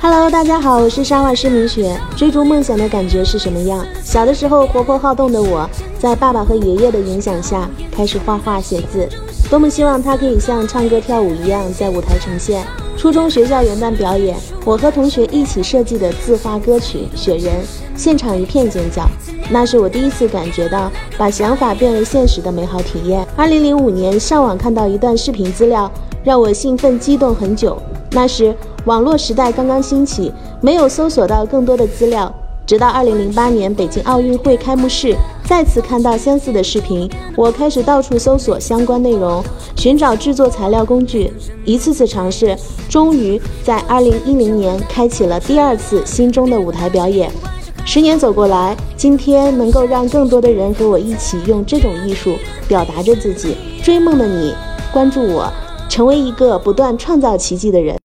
Hello，大家好，我是沙瓦施明雪。追逐梦想的感觉是什么样？小的时候活泼好动的我，在爸爸和爷爷的影响下，开始画画写字，多么希望他可以像唱歌跳舞一样在舞台呈现。初中学校元旦表演，我和同学一起设计的自画歌曲《雪人》，现场一片尖叫，那是我第一次感觉到把想法变为现实的美好体验。二零零五年上网看到一段视频资料，让我兴奋激动很久。那时。网络时代刚刚兴起，没有搜索到更多的资料。直到二零零八年北京奥运会开幕式，再次看到相似的视频，我开始到处搜索相关内容，寻找制作材料工具，一次次尝试，终于在二零一零年开启了第二次心中的舞台表演。十年走过来，今天能够让更多的人和我一起用这种艺术表达着自己，追梦的你，关注我，成为一个不断创造奇迹的人。